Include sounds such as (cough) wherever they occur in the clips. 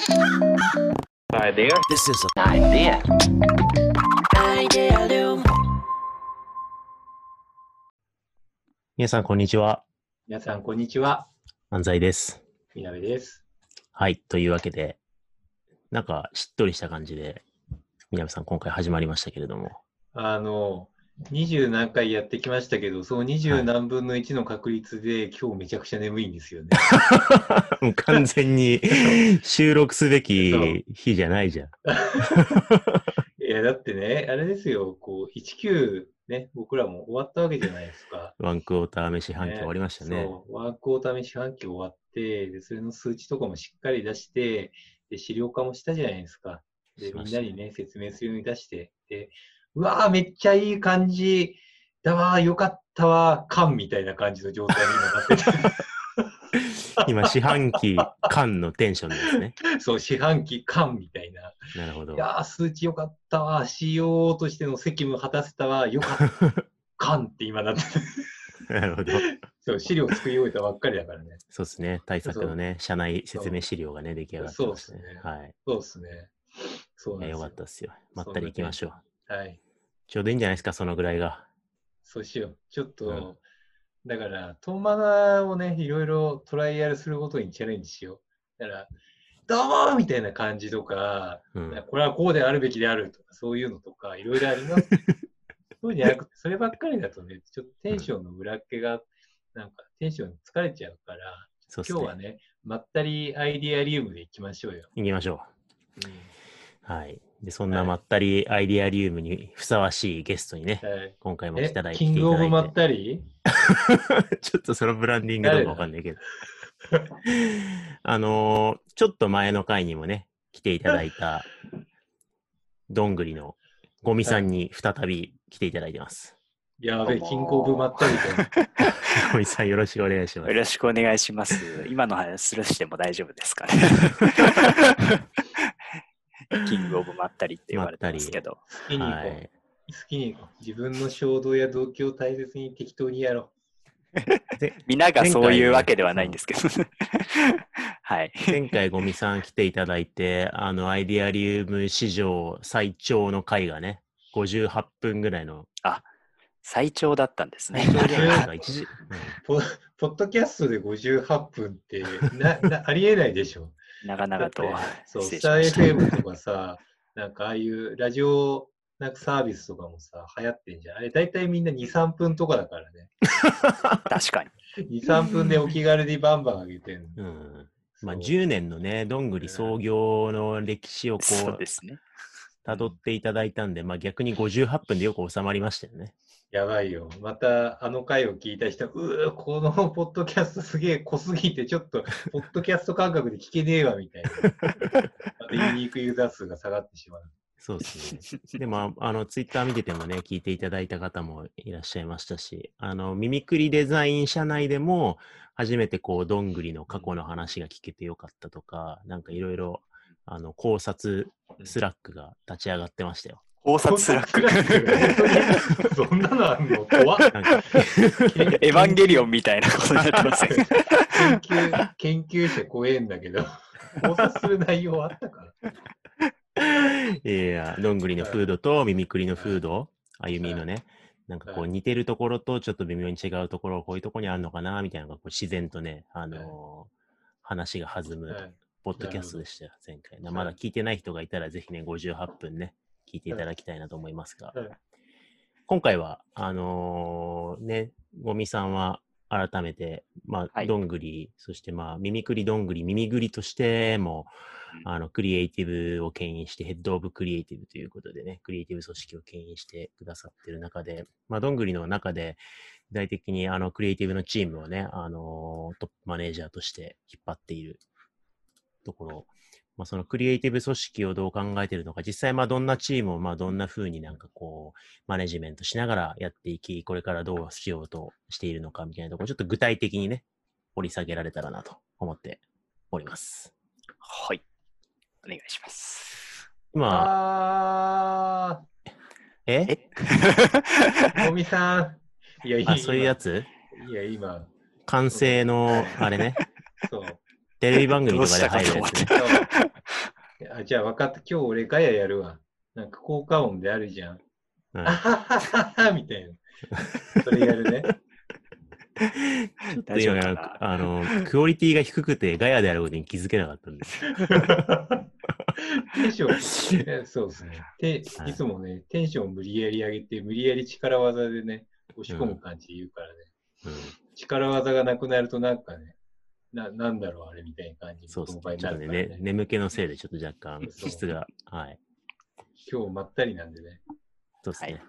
Idea. This is Idea. Idealum. 皆さん、こんにちは。皆さん、こんにちは。安西です。みなべです。はい。というわけで、なんか、しっとりした感じで、南さん、今回始まりましたけれども。あの、二十何回やってきましたけど、その二十何分の1の確率で、今日めちゃくちゃ眠いんですよね。(laughs) もう完全に収録すべき日じゃないじゃん。(laughs) いや、だってね、あれですよ、こう、19ね、僕らも終わったわけじゃないですか。ワンクォーター目四半期終わりましたね。そう、ワークオーターメ四半期終わって、で、それの数値とかもしっかり出して、で、資料化もしたじゃないですか。で、みんなにね、説明するように出して、で、うわー、めっちゃいい感じだわー、よかったわー、感みたいな感じの状態に今なって (laughs) 今、四半期間のテンションですね。て、そう、四半期感みたいな。なるほどい。やー、数値よかったわー、CO としての責務果たせたわー、よかった、感って今なってて、なるほど。そう、資料作り終えたばっかりだからね。そうですね。対策のね、社内説明資料がね、出来上がってましたねそうっすね。はい。そうですね。そうなんいやですよかったですよ。まったり行きましょう。はい。ちょうどいいんじゃないですか、そのぐらいが。そうしよう。ちょっと、うんだから、トンマナをね、いろいろトライアルすることにチャレンジしよう。だから、どうもーみたいな感じとか、うん。これはこうであるべきであるとか、そういうのとか、いろいろあります。(laughs) そうじゃなくて、そればっかりだとね、ちょっとテンションの裏っ気が、なんかテンション疲れちゃうから。今日はね、まったりアイデアリウムでいきましょうよ。行きましょうんう。はい。で、そんなまったりアイディアリウムにふさわしいゲストにね、はい今回も来えただいてキングオブま来ってたり？(laughs) ちょっとそのブランディングどうかわかんないけど。(laughs) あのーちょっと前の回にもね、来ていただいた、どんぐりのゴミさんに再び来ていただいてます。やべえ、キングオブまったりと。(laughs) ゴミさんよろしくお願いしますよ。ろしくお願いします。今の話スルーしても大丈夫ですかね。キングオブまったりって言われてますけど。好きに行こう。はい。好きに自分の衝動や動機を大切に適当にやろで (laughs) 皆がそういうわけではないんですけど。(laughs) はい。前回ゴミさん来ていただいて、あの、アイディアリウム史上最長の回がね、58分ぐらいの、最長だったんですね最。長じゃないですか、(laughs) 一時、う。ポポッドキャストで58分ってななありえないでしょ。長々とそう、スター。FM とかさ、(laughs) なんかああいうラジオなんかサービスとかもさ、流行ってんじゃん。あれ、大体みんな2、3分とかだからね。(laughs) 確かに。2、3分でお気軽にバンバン上げてんの。うん。まあ、そう10年のね、どんぐり創業の歴史をこうそうで、すね。辿っていただいたんで、まあ逆に58分でよく収まりましたよね。やばいよ。またあの回を聞いた人、うー、このポッドキャストすげえ濃すぎて、ちょっと、ポッドキャスト感覚で聞けねえわ、みたいな。またユニークユーザー数が下がってしまう。そうですね。でも、あの、ツイッター見ててもね、聞いていただいた方もいらっしゃいましたし、あの、ミミクリデザイン社内でも、初めてこう、どんぐりの過去の話が聞けてよかったとか、なんかいろいろ、あの、考察 Slackが立ち上がってましたよ。考察 Slack。ク。そんなのあんの？怖っ。なんか、エヴァンゲリオンみたいなことになってません。研究、研究者怖えんだけど、考察する内容あったから。いやどんぐりのフードとミミクリのフード、歩みのね、なんかこうはい似てるところとちょっと微妙に違うところ、こういうところにあるのかな、みたいなのがこう自然とね、あのー話が弾むはいポッドキャストでしたよ、前回。どまだ聞いてない人がいたら、ぜひね、58分ね、聞いていただきたいなと思いますが、はい今回は、あのーね、ゴミさんは改めて、まあ、はい。どんぐり、そしてまあ、ミミクリどんぐり、耳ぐりとしても、うん。あの、クリエイティブを牽引して、ヘッドオブクリエイティブということでね、クリエイティブ組織を牽引してくださってる中で、まあ、どんぐりの中で、具体的にあの、クリエイティブのチームをね、あのトップマネージャーとして引っ張っているところ、まあ、そのクリエイティブ組織をどう考えているのか、実際まあどんなチームをまあどんな風になんかこう、マネジメントしながらやっていき、これからどうしようとしているのかみたいなところ、ちょっと具体的にね、掘り下げられたらなと思っております。はい。お願いします。今、あえ？え？ー、ゴミさん。いや、いあ、そういうやつ？いや、今、完成の、あれね、そう。テレビ番組とかで入るやつね。あ、じゃあ分かった。今日俺ガヤやるわ。なんか効果音であるじゃん。はいあははははみたいな。それやるね。(laughs) ちょっと今あの、クオリティが低くてガヤであることに気づけなかったんです。テンション、え (laughs) そうですね。てはいいつもね、テンションを無理やり上げて、無理やり力技でね、押し込む感じで言うからね。うん、力技がなくなるとなんかね、ななんだろう、あれみたいな感じそうですね。ちょっとねね。ね眠気のせいでちょっと若干質が、はい。今日まったりなんでね。そうですね。はい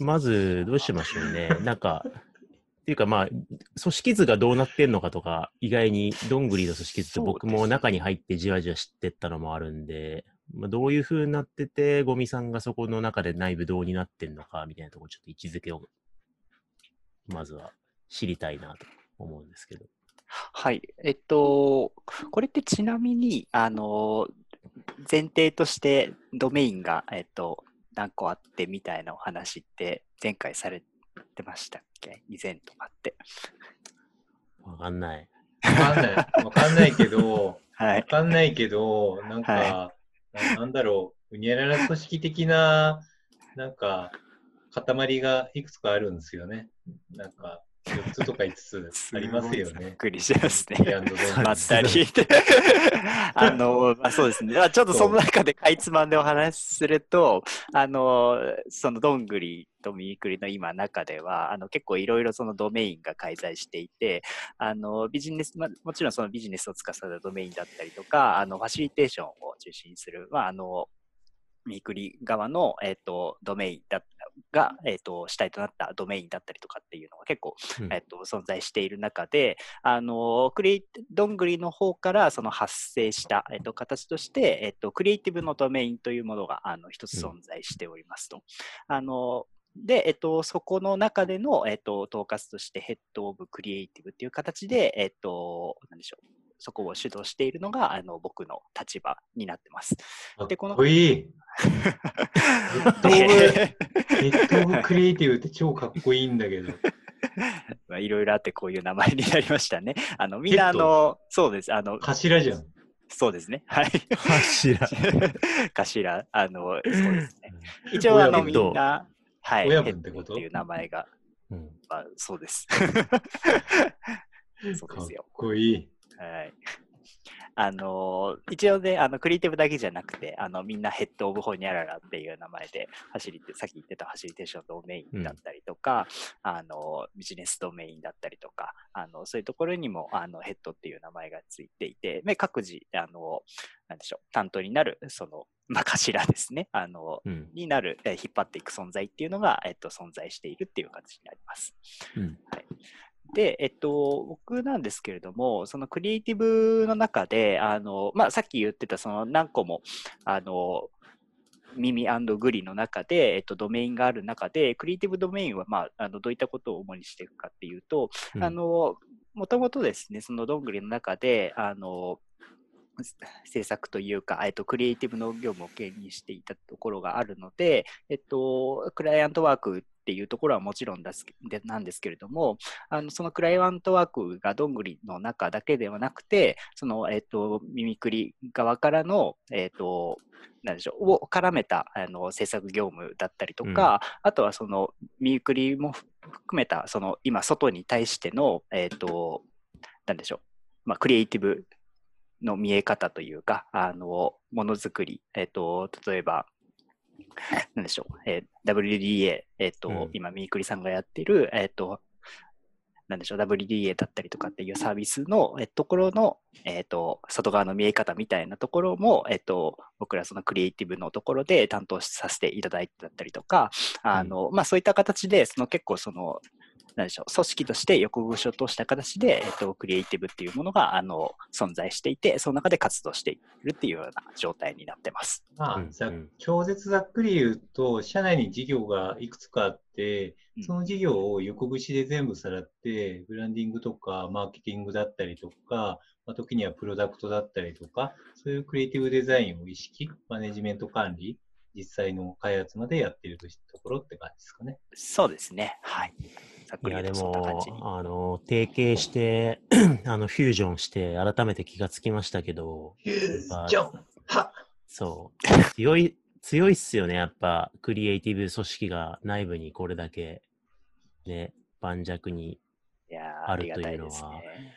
まず、どうしましょうね。なんか、っていうかまあ、組織図がどうなってんのかとか、意外にどんぐりの組織図って僕も中に入ってじわじわ知ってったのもあるんで、まあ、どういう風になってて、ゴミさんがそこの中で内部どうになってんのかみたいなところちょっと位置づけを、まずは知りたいなと思うんですけど。はい。えっと、これってちなみに、あの、前提としてドメインが、えっと、何個あってみたいなお話って前回されてましたっけ？以前とかって。わかんない。わかんない。わかんないけど、(laughs) はい。わかんないけど、なんか、はななんだろう、うにゃらら組織的な、なんか、塊がいくつかあるんですよね。なんか、4つとか5つありますよねびっ。くりしますね。まったり。(laughs) あの、まあ、そうですね。まあちょっとその中でかいつまんでお話しすると、あの、そのどんぐりとミミクリの今中では、あの結構いろいろそのドメインが介在していて、あの、ビジネス、まあ、もちろんそのビジネスを司るドメインだったりとか、あの、ファシリテーションを中心にする、まあ、あの、ミクリ側の、えっ、と、ドメインだが、えっ、と、主体となったドメインだったりとかっていうのが結構うんえっと、存在している中で、あのクリどんぐりの方からその発生した、えっと、形として、えっと、クリエイティブのドメインというものがあの一つ存在しておりますと。あので、えっと、そこの中での、えっと、統括としてヘッド・オブ・クリエイティブっていう形で、えっと、なんでしょう。そこを主導しているのがあの僕の立場になってます。かっでこのこいい。(laughs) ヘッドオブ、(laughs) クリエイティブって超かっこいいんだけど。(laughs) まあいろいろあってこういう名前になりましたね。あのみんなあの、そうです。あの、柱じゃん。そうですね。はい。柱。頭、あの、そうですね。一応、あの、みんな、はい、親分ってこと？っていう名前が、うんまあ、そうです。そうかっですよ。こいい。はい。あの一応ね、あのクリエイティブだけじゃなくて、あのみんなヘッド・オブ・ホニャララっていう名前で走りて、さっき言ってたファシリテーションドメインだったりとか、あのビジネスドメインだったりとか、あのそういうところにもあのヘッドっていう名前がついていて、で各自あの、なんでしょう、担当になる、その、まあ、頭ですね、あのうん。になる、えー引っ張っていく存在っていうのが、えっと、存在しているっていう形になります。うん。で、えっと、僕なんですけれども、そのクリエイティブの中で、あの、まあ、さっき言ってた、その何個も、あの、耳グリの中で、えっと、ドメインがある中で、クリエイティブドメインは、まあ、あのどういったことを主にしていくかっていうと、うん。あの、もともとですね、そのどんぐりの中で、あの、制作というか、えっと、クリエイティブの業務を兼任していたところがあるので、えっと、クライアントワークっていうところはもちろんですでなんですけれども、あのそのクライアントワークがどんぐりの中だけではなくて、その、えっと、ミミクリ側からの、えっと、なんでしょう、を絡めたあの制作業務だったりとか、あとはそのミミクリも含めた、その今、外に対しての、えっと、なんでしょう、まあ、クリエイティブの見え方というか、あの、ものづくり、えっ、と、例えば、(laughs) なんでしょう、えー WDA、えっ、と、うん。今、ミークリさんがやってる、えっ、と、なんでしょう、WDA だったりとかっていうサービスの、えーところの、えっ、と、外側の見え方みたいなところも、えっ、と、僕らそのクリエイティブのところで担当させていただいてだったりとか、あの、まあ、そういった形で、その結構その、なんでしょう、組織として横串を通した形で、えっと、クリエイティブっていうものが、あの、存在していて、その中で活動しているっていうような状態になってます。まあ、うんざうん超絶ざっくり言うと、社内に事業がいくつかあってうん、その事業を横串で全部さらって、ブランディングとかマーケティングだったりとか、まあ、時にはプロダクトだったりとか、そういうクリエイティブデザインを意識、マネジメント管理、実際の開発までやっているところって感じですかね。そうですね。はい。くり言ういやでとそんな感じ。も、あの、提携して、あの、フュージョンして、改めて気がつきましたけど、フュージョン？はそう、強い、強いっすよね、やっぱ、クリエイティブ組織が内部にこれだけ、ね、盤石に。あるというのはね。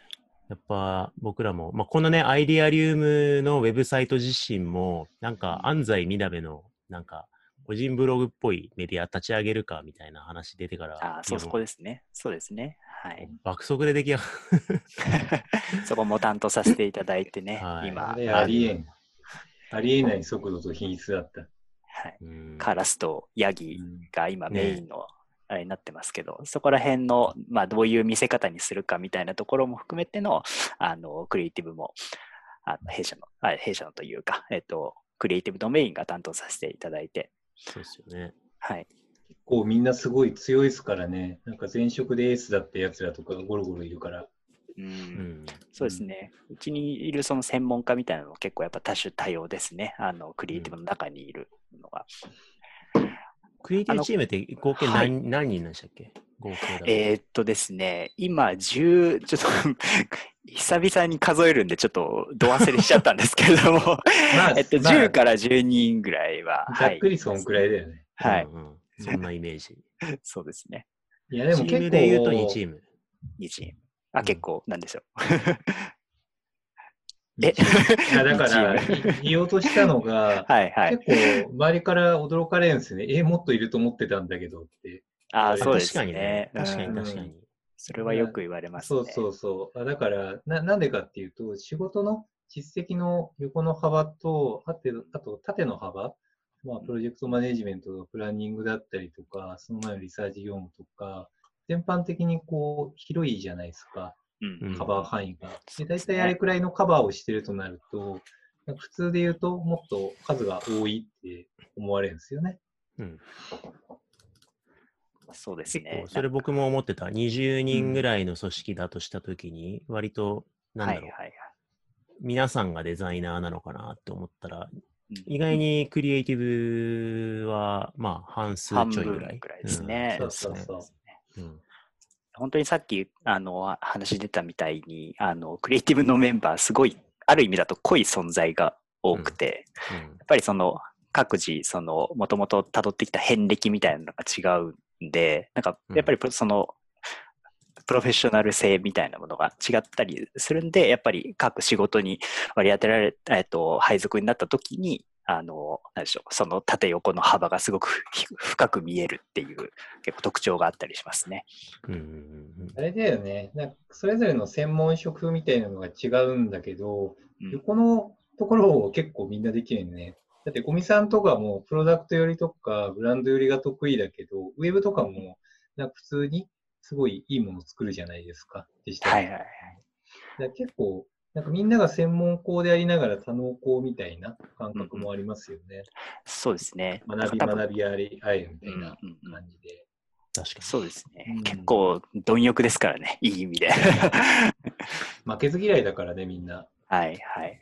やっぱ僕らも、まあ、このね、アイディアリウムのウェブサイト自身も、なんか安西みなべの、なんか、個人ブログっぽいメディア立ち上げるかみたいな話出てから、あーそう、そこでですね。そうですね。はい。爆速で出来上がそこも担当させていただいてね、(laughs) はい今、ありえん。ありえない速度と品質だった。はい、うんカラスとヤギうんが今ねメインのあれになってますけど、そこら辺の、まあ、どういう見せ方にするかみたいなところも含めてのあのクリエイティブもあの弊社のあ弊社のというか、えっと、クリエイティブドメインが担当させていただいて、そうですよね。はい、結構みんなすごい強いですからね。なんか前職でエースだったやつらとかがゴロゴロいるから。うんうん。そうですね、うちにいるその専門家みたいなのも結構やっぱ多種多様ですね、あのクリエイティブの中にいるのが。クリエイティブチームって合計はい何,、何人なんでしたっけ？合計。えーっとですね、今、10、ちょっと (laughs) 久々に数えるんで、ちょっとど忘れしちゃったんですけれども、(laughs) まあ (laughs) えっと、まあ10から10人ぐらいは、ざっくりそんくらいだよね。はい、うんうんそんなイメージ。そうですね。いや、でもチ結構。ームで言うと2チーム。2チーム。あ、うん結構なんですよ。えいや、だから、言おうとしたのが、(laughs) はいはい。結構周りから驚かれるんですよね。え、もっといると思ってたんだけどって。ああそうです確かにねね。。確かにうん確かに。それはよく言われますね。そうそうそう。あだからな、なんでかっていうと、仕事の実績の横の幅と、あてあと縦の幅、まあ、プロジェクトマネジメントのプランニングだったりとか、その前のリサーチ業務とか、全般的にこう、広いじゃないですか、カバー範囲が。で、大体あれくらいのカバーをしてるとなると、普通で言うと、もっと数が多いって思われるんですよね。うん、そうですね結構、。それ僕も思ってた。20人ぐらいの組織だとしたときに、割と、なんだろう、はいはいはい。皆さんがデザイナーなのかなって思ったら、うん意外にクリエイティブは、まあ、半数半ちょいぐらい。分ぐらいですね。うんそうそうそううん本当にさっきあの話出たみたいにあのクリエイティブのメンバーすごいある意味だと濃い存在が多くて、うん。やっぱりその各自そのもともと辿ってきた遍歴みたいなのが違うんでなんかやっぱりその、プロフェッショナル性みたいなものが違ったりするんでやっぱり各仕事に割り当てられえっと配属になった時にあのなんでしょうその縦横の幅がすごく (laughs) ひ深く見えるっていう結構特徴があったりしますね。うんあれだよね。なんかそれぞれの専門職みたいなのが違うんだけど、うん横のところを結構みんなできるよね。だって、ゴミさんとかもプロダクト寄りとかブランド寄りが得意だけど、ウェブとかもなんか普通にすごいいいものを作るじゃないですか。デジタルはいはいはい。だから結構、なんかみんなが専門校でありながら多能校みたいな感覚もありますよね。そうですね。学び学びありあえるみたいなうんうんうん感じで。確かに。そうですね。うん結構貪欲ですからね、(laughs) いい意味で。(laughs) 負けず嫌いだからね、みんな。はいはい。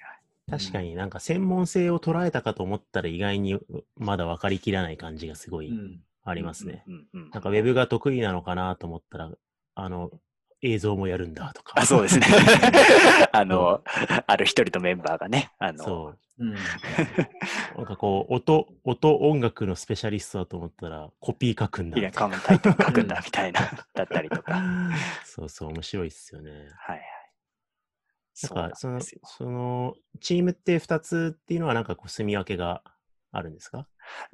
確かになんか専門性を捉えたかと思ったら意外にまだ分かりきらない感じがすごいうん。ありますね。うんうんうんなんかウェブが得意なのかなと思ったら、あの、映像もやるんだとか。あそうですね。(laughs) あの、ある一人のメンバーがね、あの、そう。うん。なんかこう、音、音、音楽のスペシャリストだと思ったら、コピー書くんだいや、みたいカウンタイトル書くんだみたいな、だったりとか。(laughs) そうそう、面白いっすよね。はい。そうなんなんか、その。その、チームって2つっていうのはなんかこう、住み分けがあるんですか？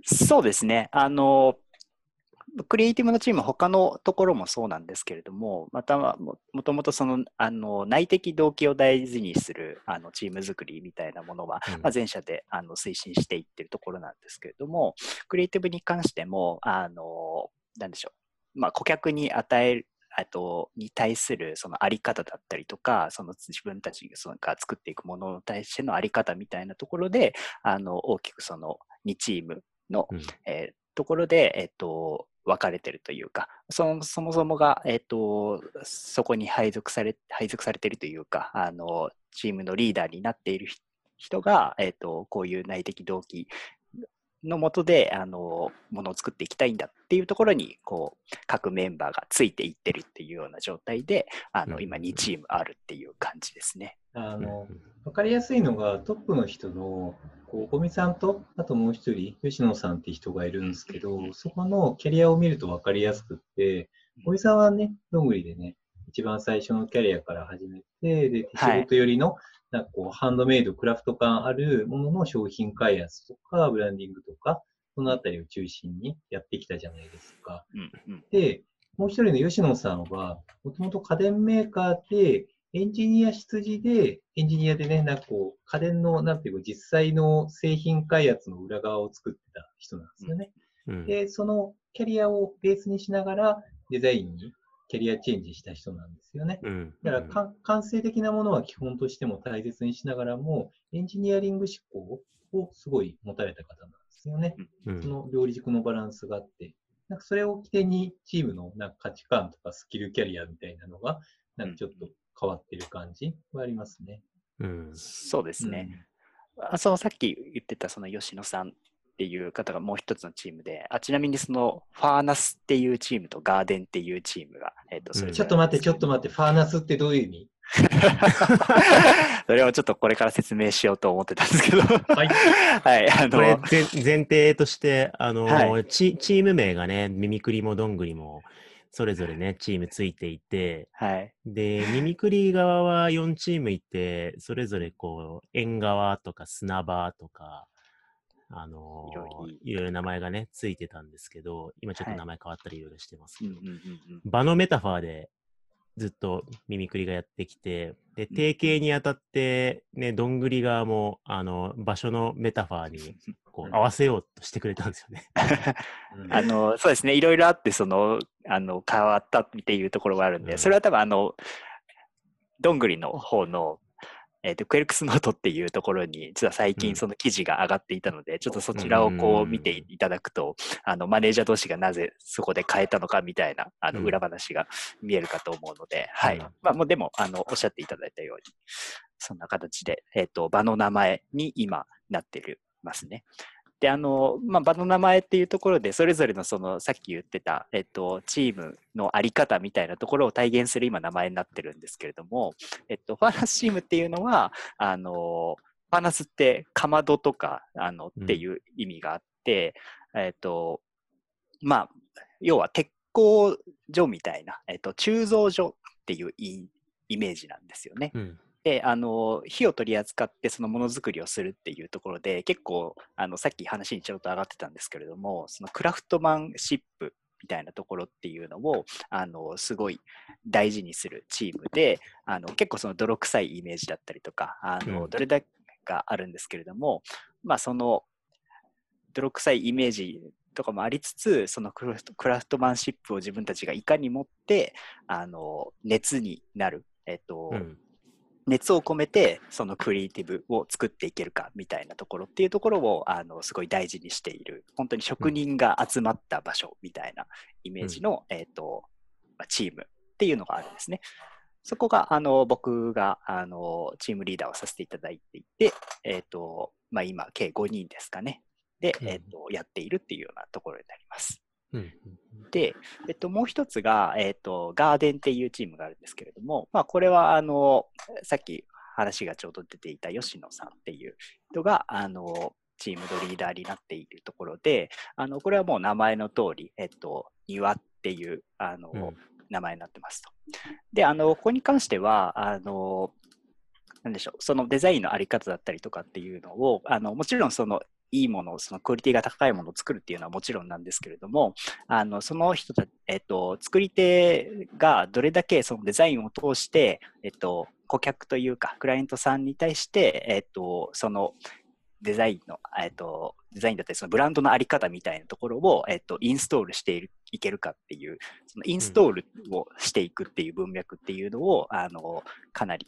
そうですね。あの、クリエイティブのチーム、他のところもそうなんですけれども、またはももともとそのあの内的動機を大事にするあのチーム作りみたいなものは、うん。まあ、全社であの推進していってるところなんですけれども、クリエイティブに関しても、あのなんでしょう、まあ、顧客に与えるあとに対するそのあり方だったりとか、その自分たちが作っていくものに対してのあり方みたいなところで、あの大きくその2チームの、うん。えーところで、えっと、分かれてるというか、そのそもそもが、えっと、そこに配属され配属されてるというか、あのチームのリーダーになっている人人が、えっと、こういう内的動機のもとで、あの、ものを作っていきたいんだっていうところに、こう、各メンバーがついていってるっていうような状態で、あの、うん今2チームあるっていう感じですね。あの、わかりやすいのが、トップの人の、こう、小見さんと、あともう一人、吉野さんって人がいるんですけど、そこのキャリアを見るとわかりやすくって、小見さんはね、どんぐりでね、一番最初のキャリアから始めて、で、手仕事寄りの、なんかこう、ハンドメイド、クラフト感あるものの商品開発とか、ブランディングとか、そのあたりを中心にやってきたじゃないですか。うんうん。で、もう一人の吉野さんは、もともと家電メーカーで、エンジニア出自で、エンジニアでね、なんかこう、家電の、なんていうか、実際の製品開発の裏側を作ってた人なんですよね。うんで、そのキャリアをベースにしながら、デザインにキャリアチェンジした人なんですよね。うんだからか、感性的なものは基本としても大切にしながらも、エンジニアリング思考をすごい持たれた方なんですよね。うんその両軸のバランスがあって、なんかそれを起点にチームのなんか価値観とかスキルキャリアみたいなのが、なんかちょっと変わってる感じはありますね。うん。そうですね。あそのさっき言ってたその吉野さんっていう方がもう一つのチームで、あちなみにそのファーナスっていうチームとガーデンっていうチームが、えっとそれうんちょっと待って、ちょっと待って、ファーナスってどういう意味？(laughs) それをちょっとこれから説明しようと思ってたんですけど、はい。(laughs) はい、あこれの、前前提として、あの、はチ、チーム名がね、ミミクリもどんぐりも、それぞれね、チームついていて、はい、で、ミミクリ側は4チームいて、それぞれこう、縁側とか砂場とか、あのいろいろいいろ名前がね、ついてたんですけど、今ちょっとはい。名前変わったりいろいろしてますけど、場のメタファーでずっとミミクリがやってきて、で、うん。提携にあたって、ね、どんぐり側も、あの、場所のメタファーに、こう、合わせようとしてくれたんですよね。(laughs) うん。あの、そうですね、いろいろあって、その、あの、変わったっていうところがあるんで、うん。それは多分あの、どんぐりの方の、えっ、と、クエルクスノートっていうところに、実は最うん近その記事が上がっていたので、ちょっとそちらをこううん見ていただくと、あの、マネージャー同士がなぜそこで変えたのかみたいな、あの、うん裏話が見えるかと思うので、はい。うんまあ、もうでも、あの、おっしゃっていただいたように、そんな形で、えっ、と、場の名前に今なってるますね。で、あの、まあ、場の名前っていうところで、それぞれのその、さっき言ってた、えっと、チームのあり方みたいなところを体現する今名前になってるんですけれども、えっと、ファーナスチームっていうのは、あの、ファーナスってかまどとか、あの、うんっていう意味があって、えっと、まあ、要は鉄工所みたいな、えっと、鋳造所っていうイイメージなんですよね。うん。であの火を取り扱ってそのものづくりをするっていうところで結構あのさっき話にちょっと上がってたんですけれどもそのクラフトマンシップみたいなところっていうのをあのすごい大事にするチームであの結構その泥臭いイメージだったりとかあの、うんどれだけがあるんですけれどもまあその泥臭いイメージとかもありつつそのクラフトクラフトマンシップを自分たちがいかに持ってあの熱になる、えっとうん。熱を込めてそのクリエイティブを作っていけるかみたいなところっていうところをあのすごい大事にしている本当に職人が集まった場所みたいなイメージの、えーとまあチームっていうのがあるんですね。そこがあの僕があのチームリーダーをさせていただいていて、えーとまあ、今計5人ですかねで、うんえー、とやっているっていうようなところになります。うん。で、えっと、もう一つが、えっと、ガーデンっていうチームがあるんですけれども、まあ、これは、あの、さっき話がちょうど出ていた吉野さんっていう人が、あの、チームのリーダーになっているところで、あの、これはもう名前の通り、えっと、庭っていう、あの、うん名前になってますと。で、あの、ここに関しては、あの、なんでしょう、そのデザインのあり方だったりとかっていうのを、あの、もちろんその、いいもの、そのクオリティが高いものを作るっていうのはもちろんなんですけれども、あの、その人たち、えっと、作り手がどれだけそのデザインを通して、えっと、顧客というか、クライアントさんに対して、えっと、そのデザインの、えっと、デザインだったり、そのブランドのあり方みたいなところを、えっと、インストールしているいけるかっていう、そのインストールをしていくっていう文脈っていうのを、あの、かなり、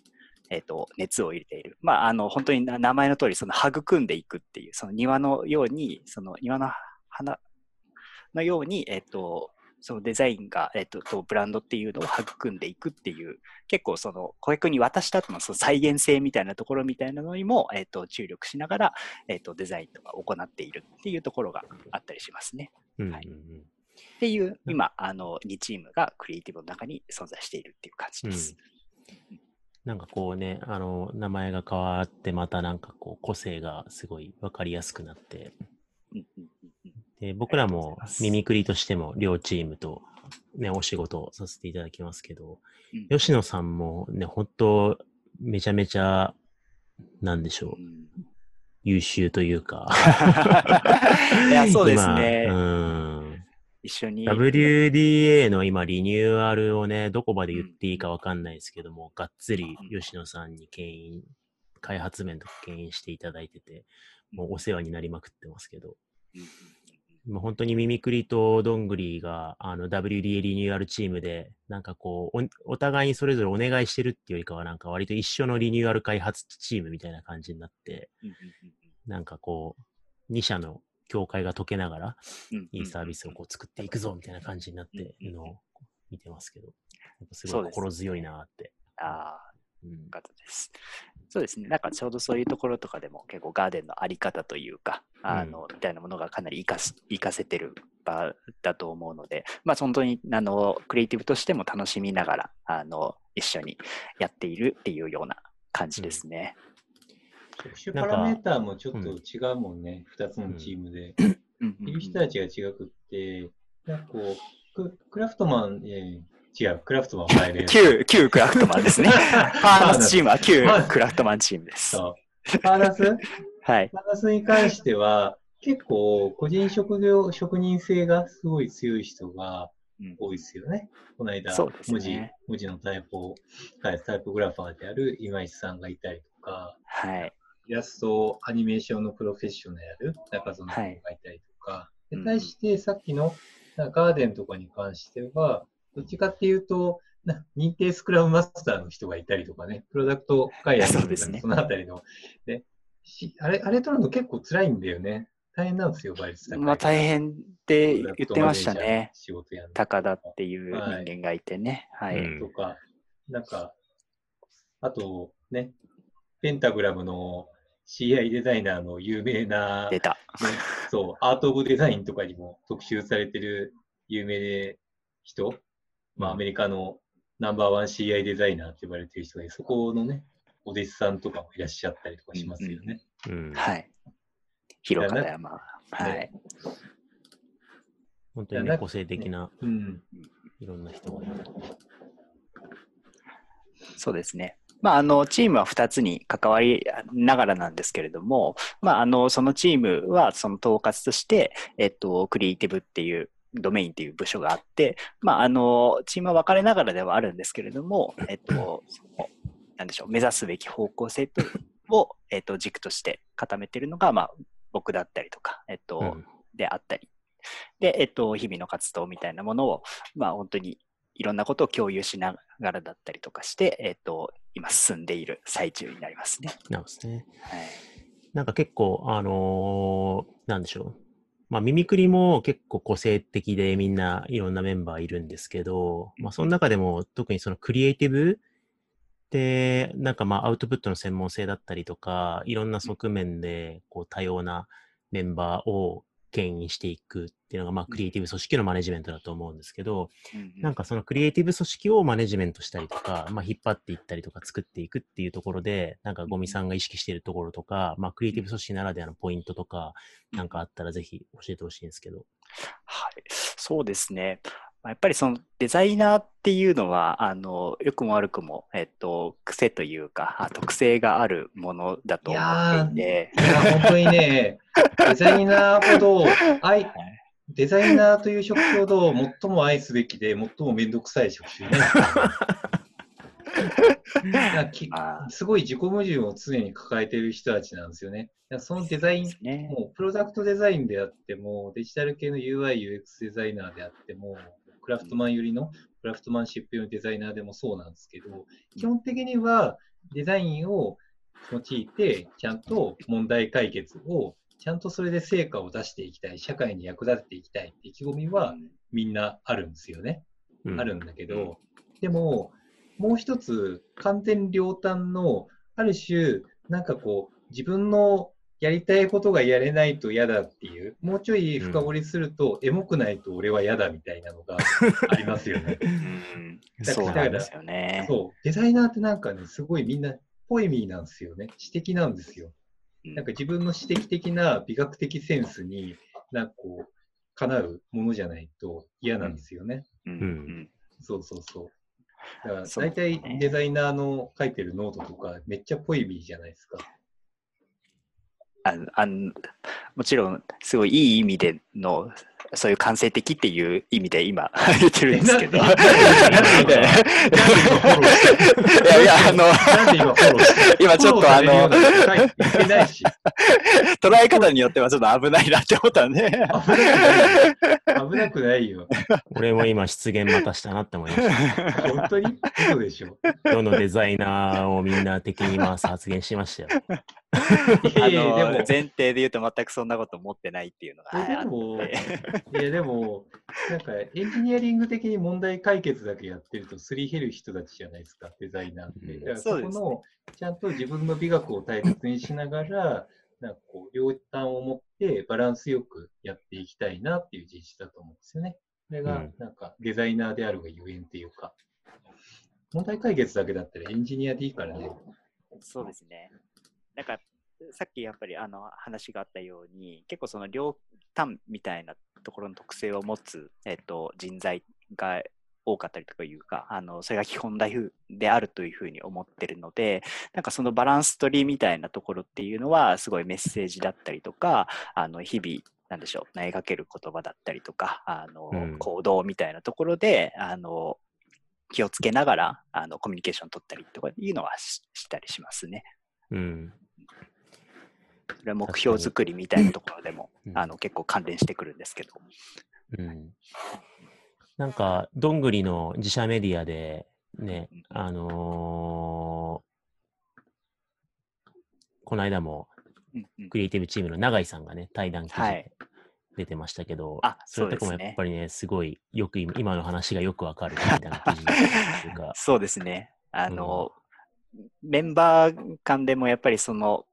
えっと、熱を入れている。まあ、あの、本当にな名前の通り、その育んでいくっていう、その庭のように、その庭の花のように、えっと、そのデザインが、えっと、とブランドっていうのを育んでいくっていう、結構その顧客に渡した後のその再現性みたいなところみたいなのにも、えっと、注力しながら、えっと、デザインとか行っているっていうところがあったりしますね。うんうんうんはいっていう、今、あの、2チームがクリエイティブの中に存在しているっていう感じです。なんかこうね、あの、名前が変わって、またなんかこう、個性がすごい分かりやすくなって、で僕らもございます。ミミクリとしても両チームとね、お仕事をさせていただきますけど、うん。吉野さんもね、本当めちゃめちゃ、なんでしょう、うん。優秀というか。(laughs) いやそうですね。(laughs) 今うん。一緒に。WDA の今リニューアルをね、どこまで言っていいかわかんないですけども、がっつりうん。吉野さんに牽引、開発面とか牽引していただいてて、もうお世話になりまくってますけど、うんうんもう本当にミミクリとドングリーがあの WDA リニューアルチームで、なんかこうお、お互いにそれぞれお願いしてるっていうよりかは、なんか割と一緒のリニューアル開発チームみたいな感じになって、うんうんなんかこう、2社の境界が解けながら、うんうんいいサービスをこう作っていくぞみたいな感じになっているのを見てますけど、やっぱすごいそうですね心強いなって。ああ、うんよかったです。そうですね。なんかちょうどそういうところとかでも結構ガーデンのあり方というか、あの、みたいなものがかなり活かす、活かせてる場だと思うので、まあ本当に、あの、クリエイティブとしても楽しみながら、あの、一緒にやっているっていうような感じですね。特殊パラメーターもちょっと違うもんね、二つのチームで。うんうんいる人たちが違くって、なんかこう、ククラフトマン、えー違う、クラフトマンは入れる。旧、旧クラフトマンですね。(laughs) パーナスチームは旧クラフトマンチームです。そう。パーナス？はい。パーナスに関しては、結構個人職業、職人性がすごい強い人がうん多いですよね。この間、そうですね文字、文字のタイプを、タイプグラファーである今石さんがいたりとか、はい。イラスト、アニメーションのプロフェッショナル、中園さんがいたりとか、で対してさっきのガーデンとかに関しては、どっちかっていうと、な認定スクラムマスターの人がいたりとかね、プロダクト開発とかそねそのあたりの、でしあれ、あれ取るの結構辛いんだよね。大変なんですよ、倍率高まあ大変って言ってましたね。。仕事や高田っていう人間がいてね。はい。うんとか、なんか、あとね、ペンタグラムの CI デザイナーの有名な、出た。ねそう、アート・オブ・デザインとかにも特集されてる有名で人、まあ、アメリカのナンバーワン CI デザイナーって呼ばれてる人で、そこのね、お弟子さんとかもいらっしゃったりとかしますよね。うんはい。広方山。はいね。本当にね個性的なうん。いろんな人がいる。そうですね。まあ、あの、チームは2つに関わりながらなんですけれども、まあ、あの、そのチームは、その統括として、えっと、クリエイティブっていう、ドメインっていう部署があって、まあ、あの、チームは分かれながらではあるんですけれども、えっと、なんでしょう、目指すべき方向性とを、えっと、軸として固めてるのが、まあ、僕だったりとか、えっと、うんであったり。で、えっと、日々の活動みたいなものを、まあ、本当にいろんなことを共有しながらだったりとかして、えっと、今進んでいる最中になりますね。なんですね。はい。なんか結構、あのーなんでしょう。まあ、ミミクリも結構個性的でみんないろんなメンバーいるんですけど、まあ、その中でも特にそのクリエイティブで、なんかまあアウトプットの専門性だったりとか、いろんな側面でこう多様なメンバーを牽引していくっていうのが、まあ、クリエイティブ組織のマネジメントだと思うんですけど、なんかそのクリエイティブ組織をマネジメントしたりとか、まあ、引っ張っていったりとか作っていくっていうところで、なんかゴミさんが意識しているところとか、まあ、クリエイティブ組織ならではのポイントとか、なんかあったらぜひ教えてほしいんですけど。はい、そうですね。まあやっぱりそのデザイナーっていうのは、あの、良くも悪くも、えっと、癖というか、あ特性があるものだと思っていて、いや、本当にね、(laughs) デザイナーほど愛、デザイナーという職種ほど最も愛すべきで、最もめんどくさい職種ね。(laughs) すごい自己矛盾を常に抱えている人たちなんですよね。そのデザインね。もうプロダクトデザインであっても、デジタル系の UI、UX デザイナーであっても、クラフトマン寄りのクラフトマンシップ用のデザイナーでもそうなんですけど、基本的にはデザインを用いて、ちゃんと問題解決をちゃんとそれで成果を出していきたい、社会に役立てていきたいって意気込みはみんなあるんですよね。うん。あるんだけど、でも、もう一つ、完全両端の、ある種、なんかこう、自分のやりたいことがやれないと嫌だっていう、もうちょい深掘りすると、エモくないと俺は嫌だみたいなのが (laughs) ありますよね。うんだそうなんですよね。そう、デザイナーってなんかね、すごいみんな、ポエミーなんですよね。知的なんですよ。うんなんか自分の知的的な美学的センスに、なんかこう、叶うものじゃないと嫌なんですよね。うんうんそうそうそう。だから大体デザイナーの書いてるノートとか、めっちゃポエミーじゃないですか。ああもちろん、すごいいい意味での、そういう感性的っていう意味で今 (laughs) 言ってるんですけど。いやいや、あの、今ちょっとあの。捉え方によってはちょっと危ないなって思ったんで。危なくないよ。俺も今失言またしたなって思いました。本当に？嘘でしょ？世のデザイナーをみんな敵に回す発言しましたよ。いやあいや、でも、の前提で言うと全くそんなこと思ってないっていうのがいやでも、なんかエンジニアリング的に問題解決だけやってるとすり減る人たちじゃないですか、デザイナーって。うんだからそこの、ちゃんと自分の美学を大切にしながら、なんかこう、両端を持ってバランスよくやっていきたいなっていう実施だと思うんですよね。それがうん、なんかデザイナーであるがゆえんっていうか、問題解決だけだったらエンジニアでいいからね。そうですね。なんか、さっきやっぱりあの話があったように、結構その両端みたいなところの特性を持つ、えっと、人材が多かったりとかいうか、あのそれが基本大であるというふうに思ってるので、なんかそのバランス取りみたいなところっていうのは、すごいメッセージだったりとか、あの日々、なんでしょう、投げかける言葉だったりとか、あのうん行動みたいなところで、あの気をつけながらあのコミュニケーション取ったりとかいうのはししたりしますね。うん。それは目標作りみたいなところでも、うん。あの結構関連してくるんですけど。うん。なんか、どんぐりの自社メディアで、ね、あのーこの間もうんうん。クリエイティブチームの永井さんがね、対談記事はい。で出てましたけど、あそれとかもそうですね。やっぱりね、すごいよく今今の話がよくわかるみたいな記事だったっていうか、そうですね。あの、メンバー間でもやっぱりその、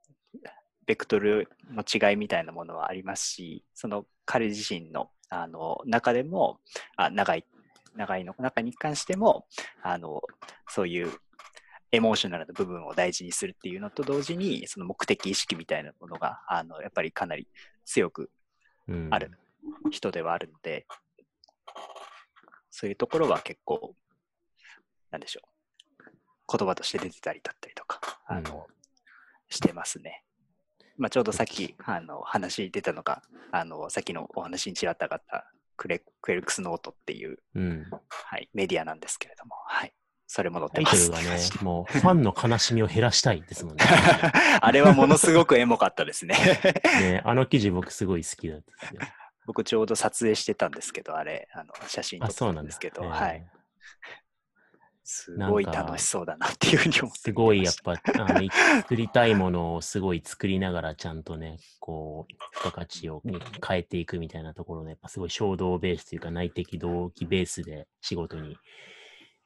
ベクトルの違いみたいなものはありますし、その彼自身のあの中でも、あ長い、長いの中に関しても、あの、そういうエモーショナルな部分を大事にするっていうのと同時に、その目的意識みたいなものが、あの、やっぱりかなり強くうんある人ではあるので、そういうところは結構、なんでしょう、言葉として出てたりだったりとか、あの、してますね。まあ、ちょうどさっきあの話出たのが、あのさっきのお話にちらっと上がったクレクエルクスノートっていう、うん。はい、メディアなんですけれども、はい、それも載ってタイます。トルがね、もうファンの悲しみを減らしたいですもんね。(laughs) あれはものすごくエモかったですね。ねあの記事僕すごい好きだったですよ。僕ちょうど撮影してたんですけど、あれ、あの写真撮あ、ってそうなんだたんですけど、えーはい。すごい楽しそうだなっていうふうに思ってすごいやっぱあのい作りたいものをすごい作りながらちゃんとね、こう、付加価値をに変えていくみたいなところね、やっぱすごい衝動ベースというか内的動機ベースで仕事に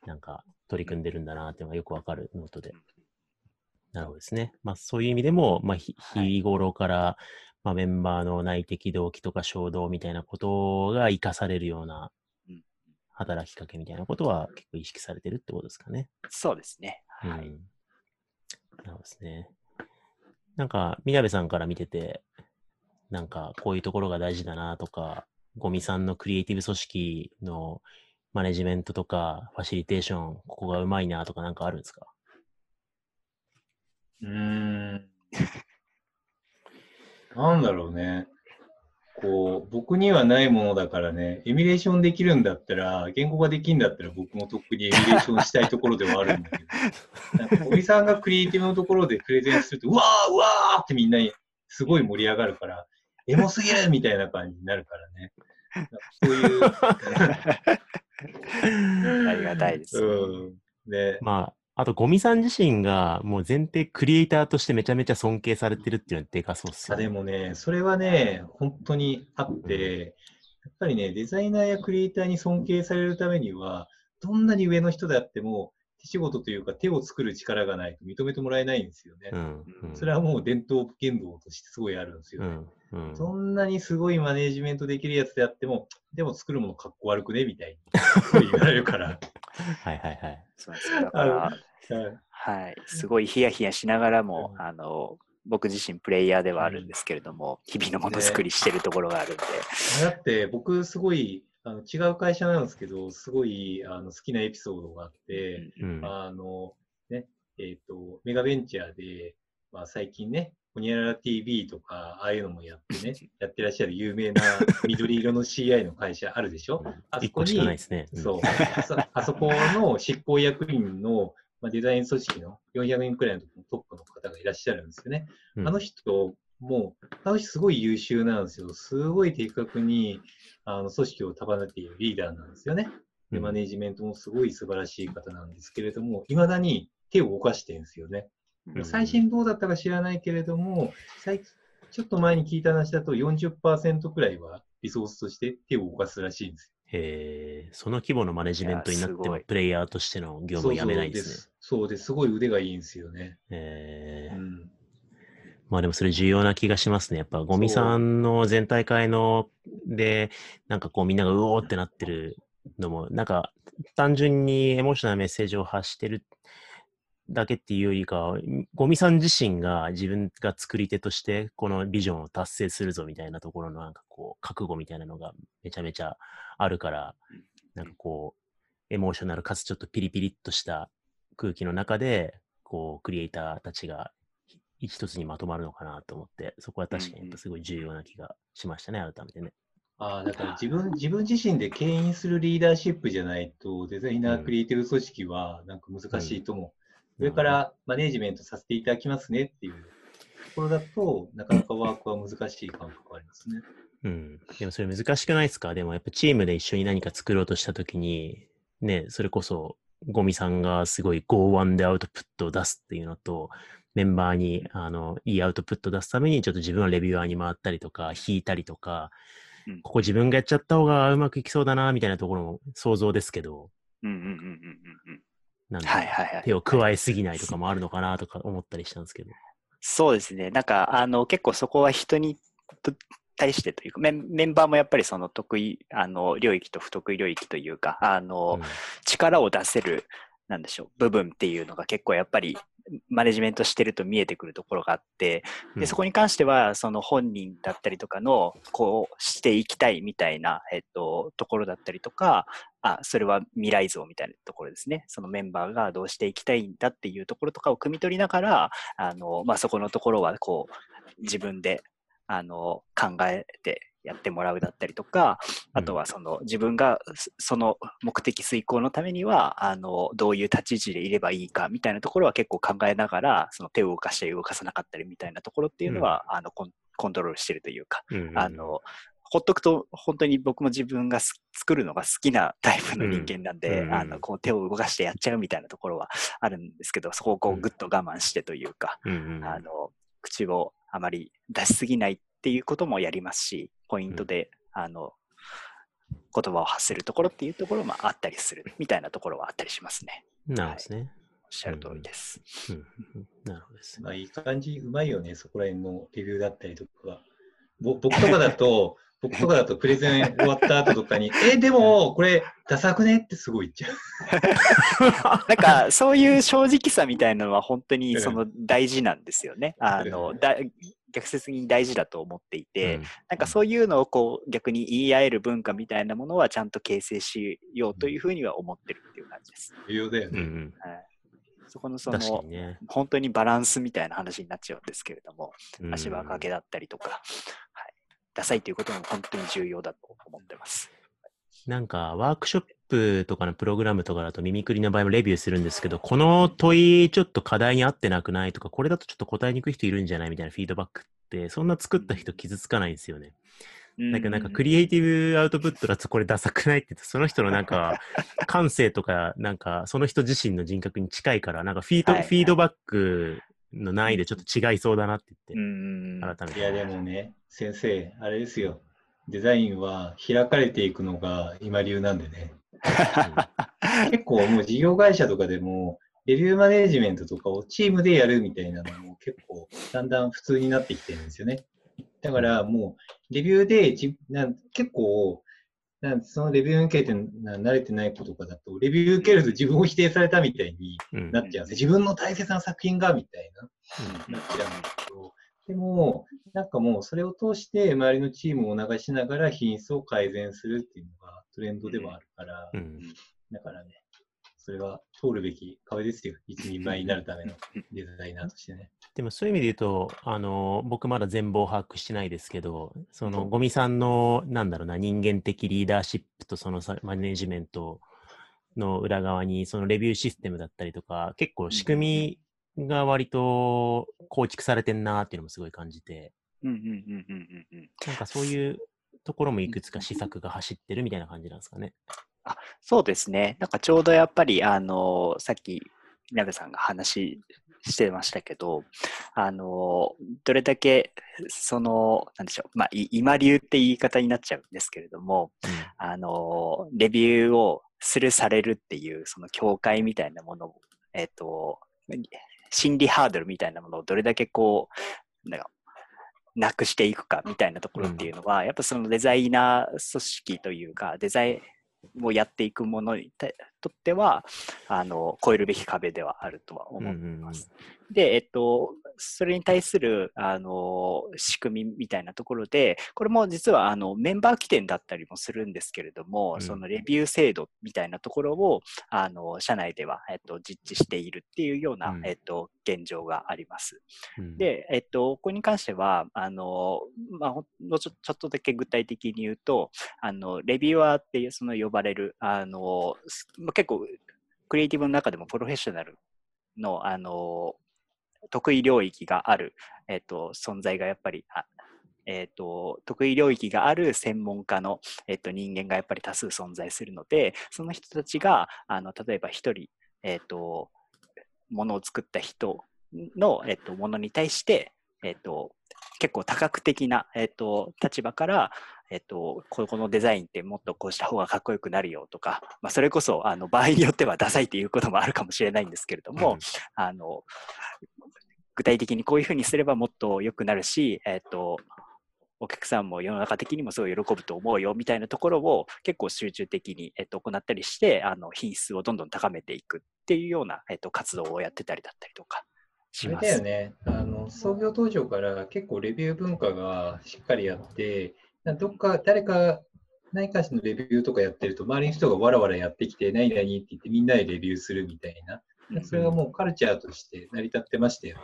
なんか取り組んでるんだなっていうのがよくわかるノートで。なるほどですね。まあそういう意味でも、まあ日頃から、まあ、メンバーの内的動機とか衝動みたいなことが活かされるようなうん働きかけみたいなことは結構意識されてるってことですかね。たそうですね。はい。うん。なるほどですね。なんか、みなべさんから見てて、なんか、こういうところが大事だなとか、ゴミさんのクリエイティブ組織のマネジメントとか、ファシリテーション、ここがうまいなとかなんかあるんですか？うーん。なんだろうね。こう、僕にはないものだからね、エミュレーションできるんだったら、言語ができるんだったら僕もとっくにエミュレーションしたいところではあるんだけど、(laughs) なんか堀さんがクリエイティブのところでプレゼンすると、うわーうわーってみんなにすごい盛り上がるから、エモすぎるみたいな感じになるからね。そういう、(laughs) (laughs) ありがたいです。うん。で、まあ、あと、ゴミさん自身がもう前提クリエイターとしてめちゃめちゃ尊敬されてるっていうのはでかそうっすね。でもね、それはね、本当にあって、やっぱりね、デザイナーやクリエイターに尊敬されるためには、どんなに上の人であっても、手仕事というか手を作る力がないと認めてもらえないんですよね。うん。うんそれはもう伝統言動としてすごいあるんですよね。うん。うん。そんなにすごいマネージメントできるやつであっても、でも作るものかっこ悪くねみたいに言われるから。(laughs) はいはいはい。そうですだから、はい。はい、すごいヒヤヒヤしながらも、うん。あの、僕自身プレイヤーではあるんですけれども、日々のものづくりしてるところがあるんで、だって僕すごいあの違う会社なんですけど、すごいあの好きなエピソードがあって、うん。あの、ね、えっ、と、メガベンチャーで、まあ最近ね、ホニャララ TV とか、ああいうのもやってね、やってらっしゃる有名な緑色の CI の会社あるでしょ？あそこにね。んそう。あそあそこの執行役員の、まあ、デザイン組織の400人くらいのトップの方がいらっしゃるんですよね。うんあの人も、あの人すごい優秀なんですよ。すごい的確にあの組織を束ねているリーダーなんですよね。で、マネージメントもすごい素晴らしい方なんですけれども、いまだに手を動かしてるんですよね。うん最新どうだったか知らないけれども、最ちょっと前に聞いた話だと40%くらいはリソースとして手を動かすらしいんですへえ、その規模のマネジメントになってもプレイヤーとしての業務をやめないですね。そうです。す。すごい腕がいいんですよね。えーうん。まあでもそれ重要な気がしますね。やっぱゴミさんの全体会ので、なんかこうみんながうおーってなってるのも、なんか単純にエモーショナルなメッセージを発してるだけっていうよりかは、ゴミさん自身が自分が作り手としてこのビジョンを達成するぞみたいなところのなんかこう覚悟みたいなのがめちゃめちゃあるから、なんかこうエモーショナルかつちょっとピリピリっとした空気の中で、こうクリエイターたちが一つにまとまるのかなと思って、そこは確かにすごい重要な気がしましたね、改めてね。ああ、だから自分、自分自身で牽引するリーダーシップじゃないと、デザイナー、うんクリエイティブ組織はなんか難しいと思う。うん上からマネージメントさせていただきますねっていうところだと、なかなかワークは難しい感覚がありますね。うん。でもそれ難しくないですか？でもやっぱチームで一緒に何か作ろうとしたときに、ね、それこそゴミさんがすごい Go One でアウトプットを出すっていうのと、メンバーにあのいいアウトプットを出すためにちょっと自分はレビュアーに回ったりとか、引いたりとか、うんここ自分がやっちゃった方がうまくいきそうだな、みたいなところも想像ですけど、うんうんうんうんうんうん。なんではいはいはい。手を加えすぎないとかもあるのかなとか思ったりしたんですけど。そうですね。なんか、あの、結構そこは人にと対してというか、メンメンバーもやっぱりその得意、あの、領域と不得意領域というか、あの、力を出せる、なんでしょう、部分っていうのが結構やっぱり、マネジメントしてると見えてくるところがあって、うんで、そこに関しては、その本人だったりとかの、こうしていきたいみたいな、えっと、ところだったりとか、あ、それは未来像みたいなところですね。そのメンバーがどうしていきたいんだっていうところとかを汲み取りながら、あの、まあ、そこのところは、こう、自分で、あの、考えてやってもらうだったりとか、あとはその自分がそその目的遂行のためには、あの、どういう立ち位置でいればいいかみたいなところは結構考えながら、その手を動かしたり動かさなかったりみたいなところっていうのは、あのコン、コントロールしてるというか、うんうん。あの、ほっとくと本当に僕も自分がす作るのが好きなタイプの人間なんで、うんうんあの、こう手を動かしてやっちゃうみたいなところはあるんですけど、そこをこううんぐっと我慢してというか、うん。あの、口をあまり出しすぎないっていうこともやりますし、ポイントで、あの、言葉を発せるところっていうところもあったりするみたいなところはあったりしますね。なるほどですね。おっしゃる通りです。うんうんなるほどですね。まあ、いい感じ、うまいよね、そこら辺のレビューだったりとか。ぼ僕とかだと、(laughs) 僕とかだとプレゼン終わった後とかに、え、でも、これ、ダサくねってすごい言っちゃう。(laughs) なんか、そういう正直さみたいなのは本当にうんその大事なんですよね。あの、だ逆説に大事だと思っていて、なんかそういうのをこう逆に言い合える文化みたいなものはちゃんと形成しようというふうには思ってるっていう感じです。重要だようんうね。んはい、そこのそのね。本当にバランスみたいな話になっちゃうんですけれども、うん足場掛けだったりとか、はい、ダサいということも本当に重要だと思ってます。なんか、ワークショップとかのプログラムとかだと、耳くりの場合もレビューするんですけど、この問い、ちょっと課題に合ってなくないとか、これだとちょっと答えにくい人いるんじゃないみたいなフィードバックって、そんな作った人傷つかないんですよね。なんか、なんかクリエイティブアウトプットだとこれダサくないって言って、その人のなんか、感性とか、なんか、その人自身の人格に近いから、なんかフィード、はいはいフィードバックの難易度ちょっと違いそうだなってう言んって、改めて。いや、でもね、先生、あれですよ。デザインは開かれていくのが今流なんでね。結構もう事業会社とかでも、レビューマネジメントとかをチームでやるみたいなのも結構だんだん普通になってきてるんですよね。だからもう、レビューでじなん結構、なんそのレビュー受けてな慣れてない子とかだと、レビュー受けると自分を否定されたみたいにうんなっちゃうんですよ。自分の大切な作品がみたいな。なっちゃうんですけど、でも、なんかもうそれを通して周りのチームを流しながら品質を改善するっていうのがトレンドではあるから、うんだからね、それは通るべき壁ですよ。一人前になるためのデザイナーとしてね。でもそういう意味で言うと、あの、僕まだ全貌把握してないですけど、その、ゴミさんの、なんだろうな、人間的リーダーシップとそのさマネジメントの裏側に、そのレビューシステムだったりとか、結構仕組みが割と構築されてんなっていうのもすごい感じて、うんうんうんうんうんうんなんかそういうところもいくつか施策が走ってるみたいな感じなんですかね。そうですね。なんかちょうどやっぱり、あの、さっき、稲部さんが話してましたけど、あの、どれだけ、その、なんでしょう、まあ、い今流って言い方になっちゃうんですけれども、あの、レビューをするされるっていう、その境界みたいなものを、えっ、と、心理ハードルみたいなものをどれだけこう、なんか、なくしていくかみたいなところっていうのは、やっぱそのデザイナー組織というか、デザインをやっていくものにたとっては、あの、超えるべき壁ではあるとは思います。で、えっと、それに対する、あの、仕組みみたいなところで、これも実は、あの、メンバー起点だったりもするんですけれども、うんそのレビュー制度みたいなところを、あの、社内では、えっと、実地しているっていうような、うんえっと、現状があります。うん、で、えっと、ここに関しては、あの、まあ、ほんのちょちょっとだけ具体的に言うと、あの、レビュアーっていう、その呼ばれる、あの、結構、クリエイティブの中でもプロフェッショナルの、あの、得意領域がある、えっと、存在がやっぱり、えっと、得意領域がある専門家の、えっと、人間がやっぱり多数存在するので、その人たちが、あの、例えば一人、えっと、ものを作った人の、えっと、ものに対して、えっと、結構多角的な、えっと、立場から、えっと、ここのデザインってもっとこうした方がかっこよくなるよとか、まあ、それこそあの場合によってはダサいっていうこともあるかもしれないんですけれども、あの具体的にこういうふうにすればもっと良くなるし、えっと、お客さんも世の中的にもすごい喜ぶと思うよみたいなところを結構集中的に、えっと、行ったりしてあの品質をどんどん高めていくっていうような、えっと、活動をやってたりだったりとかしあれ。だよね。あの、創業当初から結構レビュー文化がしっかりあって、などっか、誰か、何かしのレビューとかやってると、周りの人がわらわらやってきて、何々って言ってみんなでレビューするみたいな。うんそれがもうカルチャーとして成り立ってましたよね。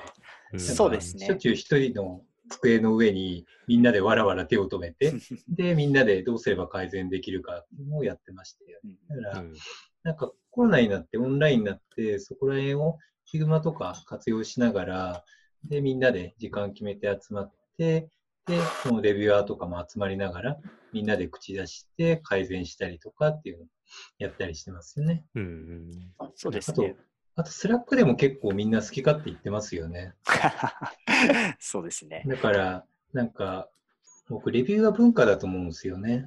うんそうですねしょっちゅう一人の机の上にみんなでわらわら手を止めて、(laughs) で、みんなでどうすれば改善できるかっていうのをやってましたよね。だから、うんなんかコロナになってオンラインになって、そこら辺をヒグマとか活用しながら、で、みんなで時間決めて集まって、で、そのレビュアーとかも集まりながら、みんなで口出して改善したりとかっていうのをやったりしてますよね。うんうんそうですあとね。、あと Slack でも結構みんな好き勝手言ってますよね。(laughs) そうですね。だから、なんか、僕、レビューは文化だと思うんですよね。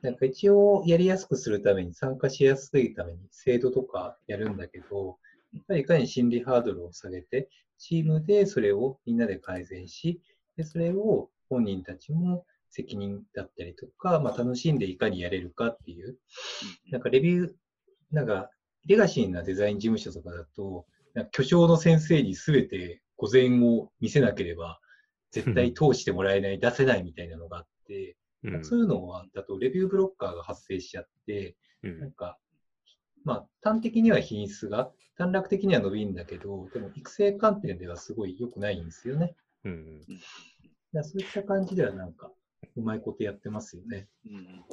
なんか一応やりやすくするために、参加しやすいために制度とかやるんだけど、やっぱりいかに心理ハードルを下げて、チームでそれをみんなで改善し、でそれを本人たちも責任だったりとか、まあ、楽しんでいかにやれるかっていう、なんかレビュー、なんかレガシーなデザイン事務所とかだと、なんか巨匠の先生に全て午前を見せなければ、絶対 (laughs) 通してもらえない、出せないみたいなのがあって、うん。そういうのは、だとレビューブロッカーが発生しちゃって、うん。なんか、まあ、端的には品質が、短絡的には伸びるんだけど、でも育成観点ではすごい良くないんですよね。うんだからそういった感じではなんか、うまいことやってますよね。うん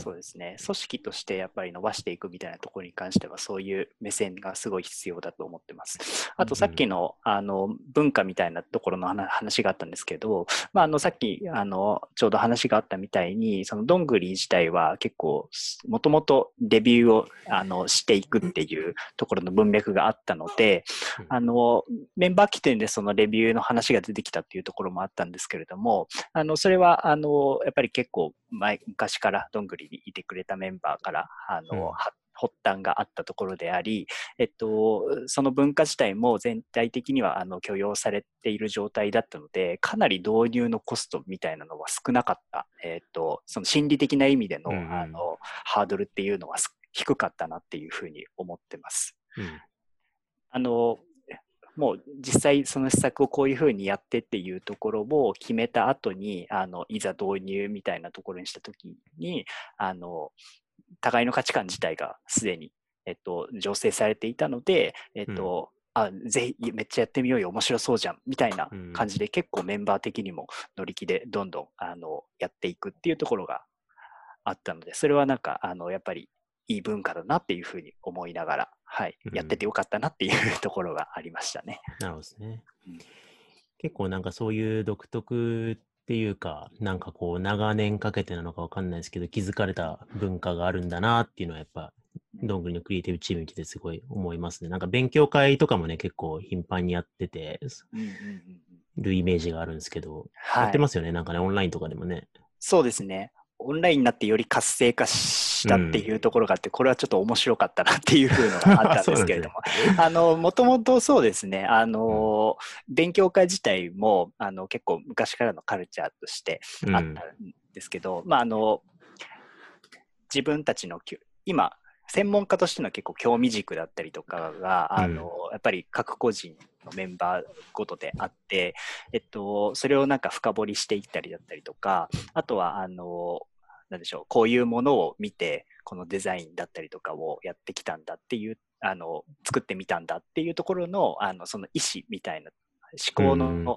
そうですね。組織としてやっぱり伸ばしていくみたいなところに関しては、そういう目線がすごい必要だと思ってます。あとさっきの,、あの文化みたいなところの話話があったんですけど、まあ、あのさっきあのちょうど話があったみたいに、そのどんぐり自体は結構、もともとレビューをあのしていくっていうところの文脈があったので、うんあのメンバー起点でそのレビューの話が出てきたっていうところもあったんですけれども、あのそれはあのやっぱり結構前昔からどんぐりにいてくれたメンバーからあの、うん。は発端があったところであり、えっと、その文化自体も全体的にはあの許容されている状態だったので、かなり導入のコストみたいなのは少なかった、えっと、その心理的な意味での,、うんうん。あのハードルっていうのはす低かったなっていうふうに思ってます。うん。あのもう実際その施策をこういうふうにやってっていうところを決めた後にあのいざ導入みたいなところにした時にあの互いの価値観自体がすでに、えっと、醸成されていたので、えっとあぜひめっちゃやってみようよ面白そうじゃんみたいな感じで、結構メンバー的にも乗り気でどんどんあのやっていくっていうところがあったのでそれはなんかあのやっぱりいい文化だなっていうふうに思いながら、はい、うんやっててよかったなっていうところがありましたね。なるほどですねうん。結構なんかそういう独特っていうか、なんかこう長年かけてなのかわかんないですけど、気づかれた文化があるんだなっていうのはやっぱ、どんぐりのクリエイティブチーム見ててすごい思いますね。なんか勉強会とかもね、結構頻繁にやってて、るイメージがあるんですけど、はい、やってますよね？なんかね、オンラインとかでもね。そうですね。オンラインになってより活性化したっていうところがあって、これはちょっと面白かったなっていうふうのがあったんですけれども、(laughs) あの、もともとそうですね、あの、勉強会自体も、あの、結構昔からのカルチャーとしてうん。あったんですけど、まあ、あの、自分たちのきゅ、今、専門家としての結構興味軸だったりとかが、あの、やっぱり各個人のメンバーごとであって、えっと、それをなんか深掘りしていったりだったりとか、あとは、あの、なんでしょう、こういうものを見て、このデザインだったりとかをやってきたんだっていう、あの、作ってみたんだっていうところの、あの、その意思みたいな、思考の、うん。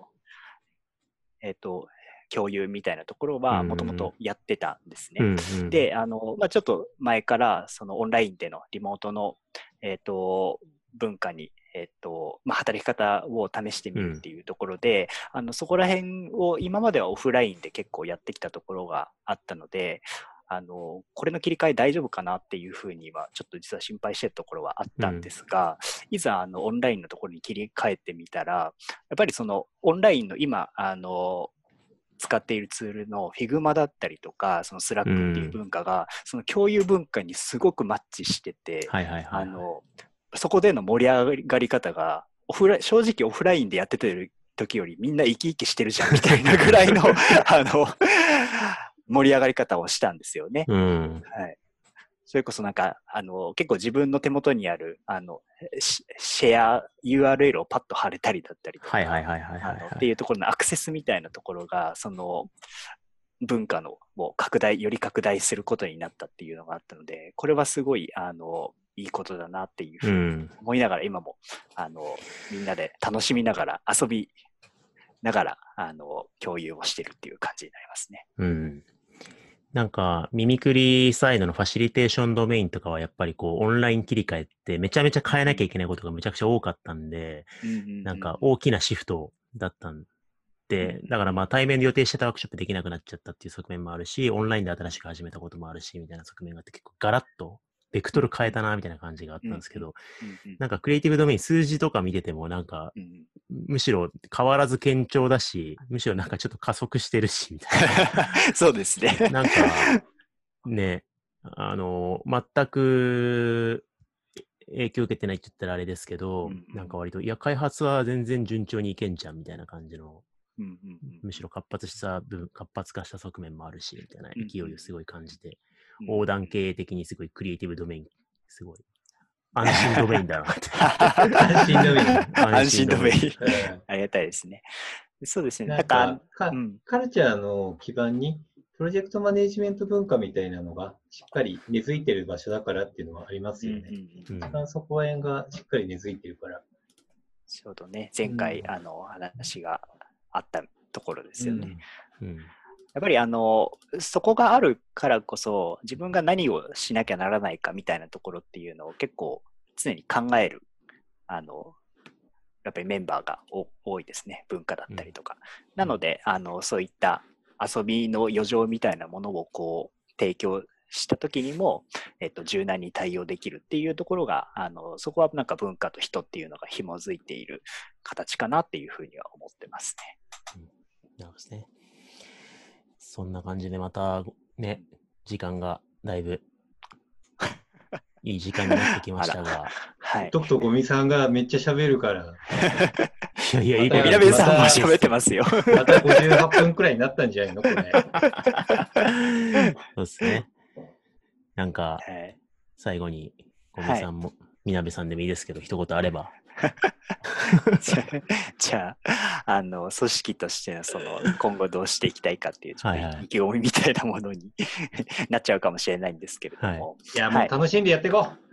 えっと、共有みたいなところは、うん。もともとやってたんですね。うんうん、で、あの、まあ、ちょっと前から、そのオンラインでのリモートの、えっ、と、文化に、えっ、と、まあ、働き方を試してみるっていうところで、あの、そこら辺を今まではオフラインで結構やってきたところがあったので、あの、これの切り替え大丈夫かなっていうふうには、ちょっと実は心配してるところはあったんですが、いざ、あの、オンラインのところに切り替えてみたら、やっぱりその、オンラインの今、あの、使っているツールの Figma だったりとか、その Slack っていう文化が、その共有文化にすごくマッチしてて、はいはいはい、はい。あの、そこでの盛り上がり方が、オフラ正直オフラインでやってる時よりみんな生き生きしてるじゃんみたいな (laughs) ぐらいの、あの、盛り上がり方をしたんですよね。うん。はい。それこそなんか、あの、結構自分の手元にある、あの、シシェア URL をパッと貼れたりだったりとか、っていうところのアクセスみたいなところが、その文化のもう拡大、より拡大することになったっていうのがあったので、これはすごい、あの、いいことだなっていうふううにん。思いながら、今も、あの、みんなで楽しみながら、遊びながら、あの、共有をしてるっていう感じになりますね。うん。なんか、ミミクリサイドのファシリテーションドメインとかはやっぱりこう、オンライン切り替えってめちゃめちゃ変えなきゃいけないことがめちゃくちゃ多かったんで、なんか大きなシフトだったんで、だからまあ対面で予定してたワークショップできなくなっちゃったっていう側面もあるし、オンラインで新しく始めたこともあるし、みたいな側面があって結構ガラッとベクトル変えたな、みたいな感じがあったんですけど、うんうん。なんかクリエイティブドメイン数字とか見ててもなんか、うんむしろ変わらず堅調だし、むしろなんかちょっと加速してるし、みたい (laughs) そうですね。な。なんか、ね、あの、全く影響受けてないって言ったらあれですけど、うんうん。なんか割と、いや、開発は全然順調にいけんじゃん、みたいな感じの、むしろ活発した分、活発化した側面もあるし、みたいな勢いをすごい感じて、うん横断経営的にすごいクリエイティブドメイン、すごい、(laughs) 安心ドメインだなって。安心ドメイン。安心ドメイン。うんありがたいですね。そうですね。ななんんかか、かうんカルチャーの基盤に、プロジェクトマネジメント文化みたいなのがしっかり根付いてる場所だからっていうのはありますよね。うんうんうんうん一番そこら辺がしっかり根付いてるから。ちょうどね、前回、うんあの話があったところですよね。うんやっぱりあの、そこがあるからこそ、自分が何をしなきゃならないかみたいなところっていうのを結構常に考える、あの、やっぱりメンバーがお多いですね。文化だったりとか。なので、あの、そういった遊びの余剰みたいなものをこう、提供した時にも、えっと、柔軟に対応できるっていうところが、あの、そこはなんか文化と人っていうのが紐づいている形かなっていうふうには思ってますね。なるほどですね。そんな感じでまたね、時間がだいぶいい時間になってきましたが。(laughs) はい。とくとゴミさんがめっちゃ喋るから、いやいや、いいまたみなべさんも喋ってますよ。また58分くらいになったんじゃないの？これ。そうですね。なんか、はい最後に、小見さんも、みなべさんでもいいですけど、一言あれば。(laughs) じゃあ、じゃあ、あの、組織としての、その、今後どうしていきたいかっていう、ちょっはいはい。と意気込みみたいなものに (laughs) なっちゃうかもしれないんですけれども、い。や、もう楽しんでやっていこう。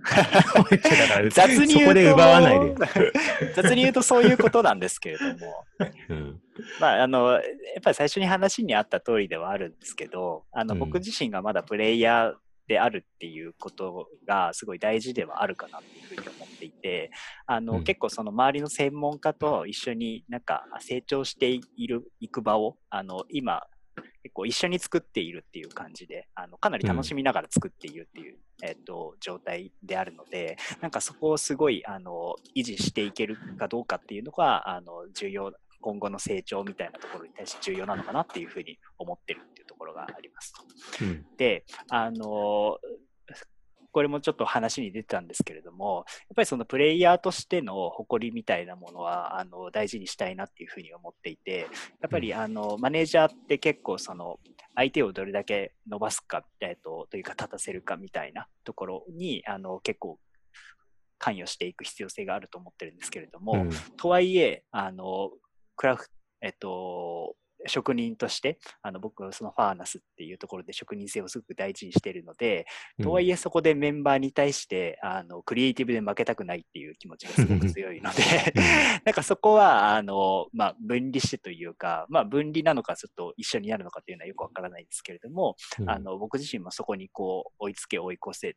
雑に言うと、そこで奪わないで。(laughs) 雑に言うとそういうことなんですけれども、うん。まあ、あの、やっぱり最初に話にあった通りではあるんですけど、あの、うん。僕自身がまだプレイヤーであるっていうことがすごい大事ではあるかなっていうふうに思っていて、あの、うん。結構その周りの専門家と一緒になんか成長している、いく場を、あの、今、結構一緒に作っているっていう感じで、あの、かなり楽しみながら作っているっていう、えっと、状態であるので、なんかそこをすごい、あの、維持していけるかどうかっていうのが、あの、重要、今後の成長みたいなところに対して重要なのかなっていうふうに思ってるっていう。ところがありますと。うん。で、あのこれもちょっと話に出てたんですけれども、やっぱりそのプレイヤーとしての誇りみたいなものはあの大事にしたいなっていうふうに思っていて、やっぱりあのマネージャーって結構その相手をどれだけ伸ばすか、えっと、というか立たせるかみたいなところにあの結構関与していく必要性があると思ってるんですけれども、うんとはいえ、あの、クラフ、えっと、職人として、あの僕はそのファーナスっていうところで職人性をすごく大事にしているので、とはいえそこでメンバーに対して、あの、クリエイティブで負けたくないっていう気持ちがすごく強いので、なんかそこは、あの、まあ、分離してというか、まあ、分離なのかちょっと一緒になるのかっていうのはよくわからないですけれども、うん。あの、僕自身もそこにこう、追いつけ追い越せっ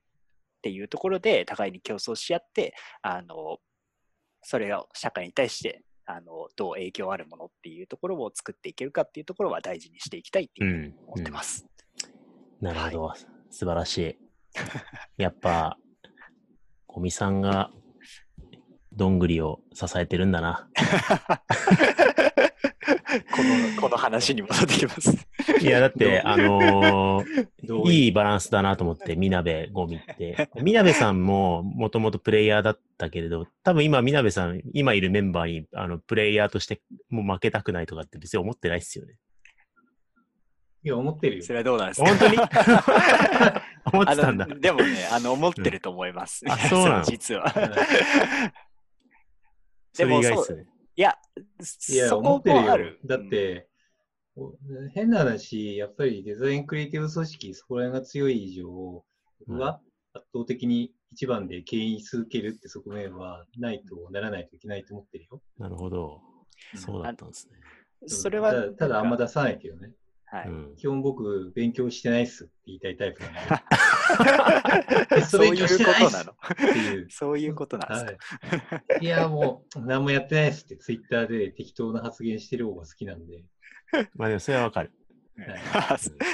ていうところで、互いに競争し合って、あの、それを社会に対して、あの、どう影響あるものっていうところを作っていけるかっていうところは大事にしていきたいってういうふうにん。思ってます。なるほど。素晴らしい。(laughs) やっぱ、小見さんが、どんぐりを支えてるんだな。(laughs) (laughs) この、この話に戻ってきます。いや、だって、あのーいう？いいバランスだなと思って、みなべゴミって。みなべさんももともとプレイヤーだったけれど、多分今みなべさん、今いるメンバーに、あの、プレイヤーとしてもう負けたくないとかって別に思ってないっすよね。いや、思ってるよそ。れはどうなんですか？本当に？(laughs) 思ってたんだあ。のでもね、あの、思ってると思います。あそうなの？(laughs) 実は。それ意外っすね。いや、いや、思ってるよ。だって、お変な話、やっぱりデザインクリエイティブ組織、そこら辺が強い以上、僕は圧倒的に一番で牽引し続けるって側面はないとならないといけないと思ってるよ。なるほど。そうだったんですね。それはただ、ただあんま出さないけどね。はい。うん。基本僕、勉強してないっすって言いたいタイプなんで。(laughs) (laughs) そういうことなの。っていう。(laughs) そういうことなんですか。はい、いや、もう、何もやってないっすって、ツイッターで適当な発言してる方が好きなんで。(laughs) まあでもそれはわかる。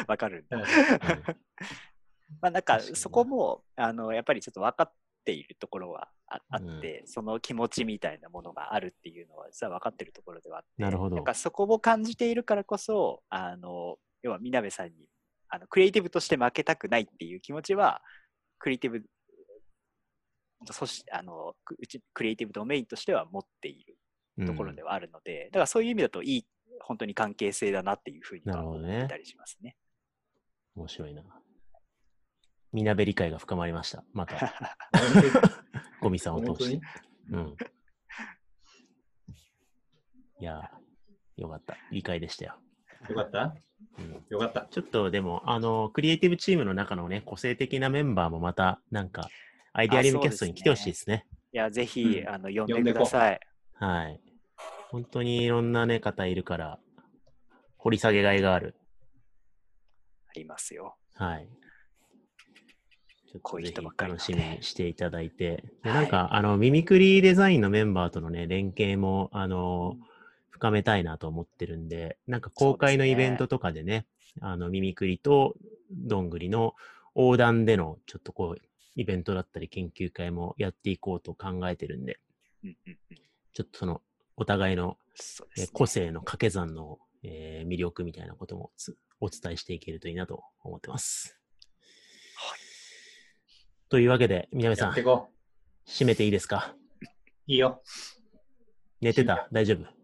わかる。はいまあなんかそこもあのやっぱりちょっと分かっているところはああって、その気持ちみたいなものがあるっていうのは実は分かってるところではあってなるほどなんかそこを感じているからこそあの要はみなべさんにあのクリエイティブとして負けたくないっていう気持ちはクリエイティブそしてあのくうちクリエイティブドメインとしては持っているところではあるので、だからそういう意味だといい本当に関係性だなっていうふうに思ってたりしますね。面白いな。みなべ理解が深まりました。また、(laughs) ゴミさんを通して。うん。いやー、よかった。理解でしたよ。よかった？うん、よかった。ちょっとでも、あの、クリエイティブチームの中のね、個性的なメンバーもまた、なんか、アイデアリムキャストに来てほしいですね。いや、ぜひ、うんあの呼んでください。はい。本当にいろんなね、方いるから、掘り下げがいがあるりますよ。はい。ちょっことういうぜひ人ばっかり楽しみにしていただいて、ではいなんか、あの、ミミクリデザインのメンバーとのね、連携も、あの、深めたいなと思ってるんで、なんか公開のイベントとかでね、あの、ミミクリとどんぐりの横断での、ちょっとこう、イベントだったり研究会もやっていこうと考えてるんで、うんうんうん。ちょっとその、お互いのね。個性の掛け算の、えー魅力みたいなこともつお伝えしていけるといいなと思ってます。はい。というわけで、宮部さん締めていいですか？う。いいよ。寝てた？大丈夫？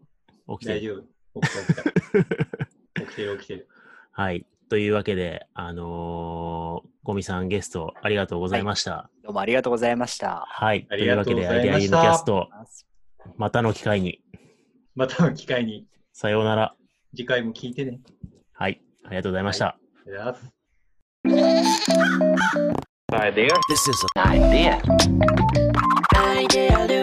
起きてる大丈夫。起きた起きた。起きてる (laughs) 起きてる。はい。というわけで、あのーゴミさんゲストありがとうございました。どうもありがとうございました。はい。ありがとうございましたというわけで、アイデアリウムキャスト、またの機会に、またの機会にさようなら。次回も聞いてね。はい。ありがとうございました。ありがとうございます。This is an idea.